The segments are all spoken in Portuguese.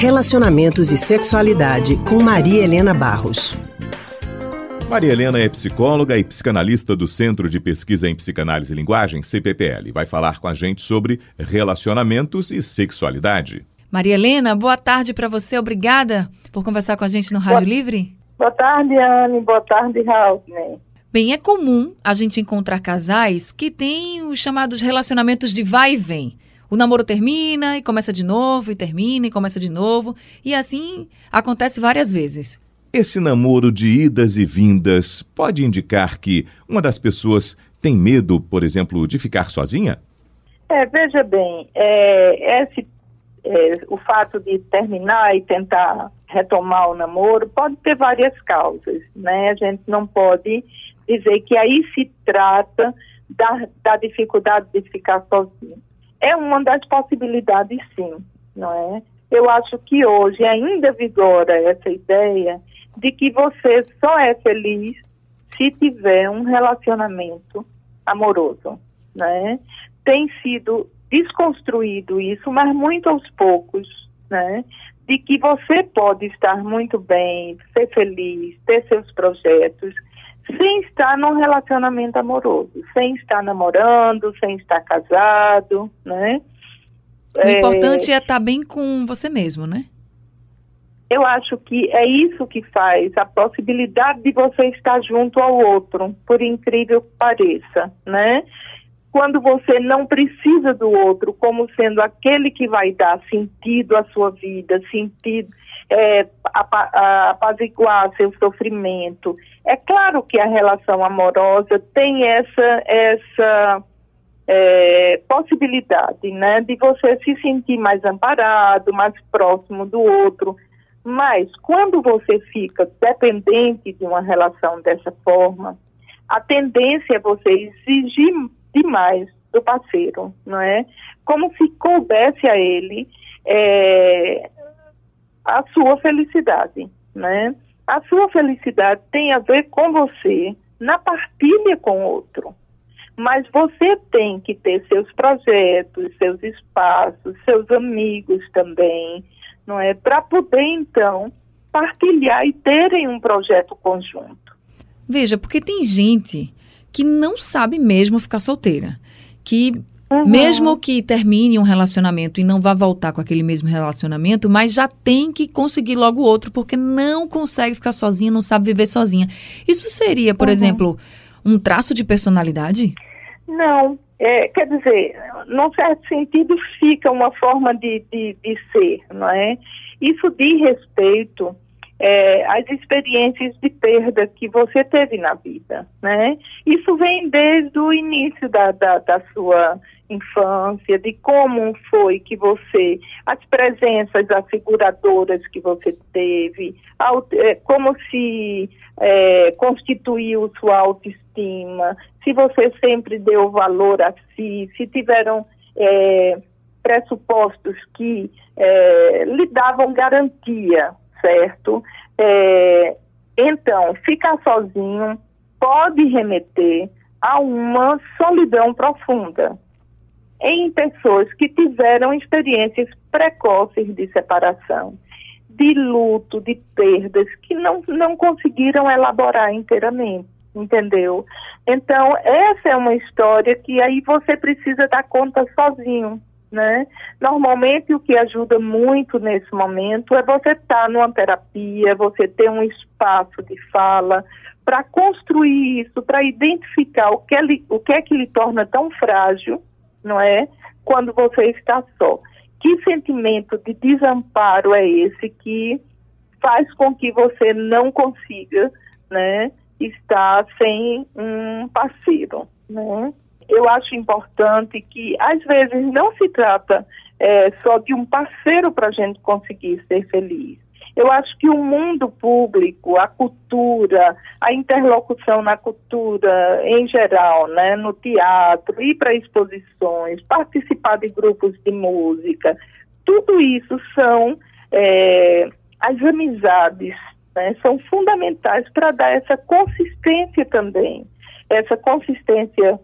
Relacionamentos e Sexualidade com Maria Helena Barros. Maria Helena é psicóloga e psicanalista do Centro de Pesquisa em Psicanálise e Linguagem, CPPL. Vai falar com a gente sobre relacionamentos e sexualidade. Maria Helena, boa tarde para você. Obrigada por conversar com a gente no Rádio boa, Livre. Boa tarde, Anne. Boa tarde, Raul. Bem, é comum a gente encontrar casais que têm os chamados relacionamentos de vai e vem. O namoro termina e começa de novo, e termina e começa de novo, e assim acontece várias vezes. Esse namoro de idas e vindas pode indicar que uma das pessoas tem medo, por exemplo, de ficar sozinha? É, veja bem, é, esse, é, o fato de terminar e tentar retomar o namoro pode ter várias causas, né? A gente não pode dizer que aí se trata da, da dificuldade de ficar sozinho. É uma das possibilidades, sim, não é? Eu acho que hoje ainda vigora essa ideia de que você só é feliz se tiver um relacionamento amoroso, né? Tem sido desconstruído isso, mas muito aos poucos, né? De que você pode estar muito bem, ser feliz, ter seus projetos, estar num relacionamento amoroso, sem estar namorando, sem estar casado, né? O é... importante é estar bem com você mesmo, né? eu acho que é isso que faz a possibilidade de você estar junto ao outro, por incrível que pareça, né? Quando você não precisa do outro como sendo aquele que vai dar sentido à sua vida, sentido, é, apaziguar seu sofrimento. É claro que a relação amorosa tem essa, essa é, possibilidade, né, de você se sentir mais amparado, mais próximo do outro, mas quando você fica dependente de uma relação dessa forma, a tendência é você exigir demais do parceiro, não é? Como se coubesse a ele é, a sua felicidade, né? A sua felicidade tem a ver com você na partilha com o outro. Mas você tem que ter seus projetos, seus espaços, seus amigos também, não é? Para poder então partilhar e terem um projeto conjunto. Veja, porque tem gente que não sabe mesmo ficar solteira, que Uhum. Mesmo que termine um relacionamento e não vá voltar com aquele mesmo relacionamento, mas já tem que conseguir logo outro, porque não consegue ficar sozinha, não sabe viver sozinha. Isso seria, por uhum. exemplo, um traço de personalidade? Não, é, quer dizer, num certo sentido fica uma forma de, de, de ser, não é? Isso diz respeito é, às experiências de perda que você teve na vida, né? Isso vem desde o início da, da, da sua infância, de como foi que você, as presenças asseguradoras que você teve, é, como se é, constituiu sua autoestima, se você sempre deu valor a si, se tiveram é, pressupostos que é, lhe davam garantia, certo? É, então, ficar sozinho pode remeter a uma solidão profunda em pessoas que tiveram experiências precoces de separação, de luto, de perdas, que não, não conseguiram elaborar inteiramente, entendeu? Então, essa é uma história que aí você precisa dar conta sozinho. Né? Normalmente o que ajuda muito nesse momento é você estar tá numa terapia, você ter um espaço de fala para construir isso, para identificar o que, é, o que é que lhe torna tão frágil não é? Quando você está só. Que sentimento de desamparo é esse que faz com que você não consiga, né, estar sem um parceiro, né? Eu acho importante que às vezes não se trata é, só de um parceiro para a gente conseguir ser feliz. Eu acho que o mundo público, a cultura, a interlocução na cultura em geral, né, no teatro, ir para exposições, participar de grupos de música, tudo isso são é, as amizades, né, são fundamentais para dar essa consistência também, essa consistência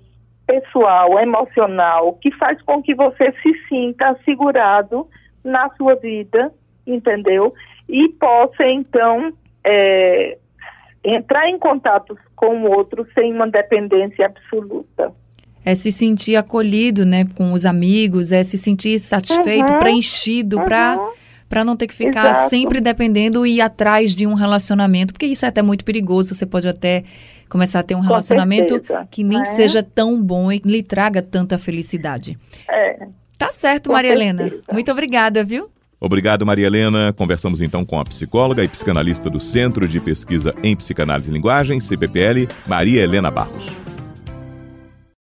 pessoal, emocional, que faz com que você se sinta assegurado na sua vida, entendeu? E possa, então, é, entrar em contato com o outro sem uma dependência absoluta. É se sentir acolhido, né, com os amigos, é se sentir satisfeito, uhum, preenchido, uhum. para para não ter que ficar Exato. sempre dependendo e ir atrás de um relacionamento, porque isso é até muito perigoso, você pode até começar a ter um Com relacionamento certeza. que nem é. seja tão bom e lhe traga tanta felicidade. É. Tá certo, Com Maria certeza. Helena. Muito obrigada, viu? Obrigado, Maria Helena. Conversamos então com a psicóloga e psicanalista do Centro de Pesquisa em Psicanálise e Linguagem, CPPL, Maria Helena Barros.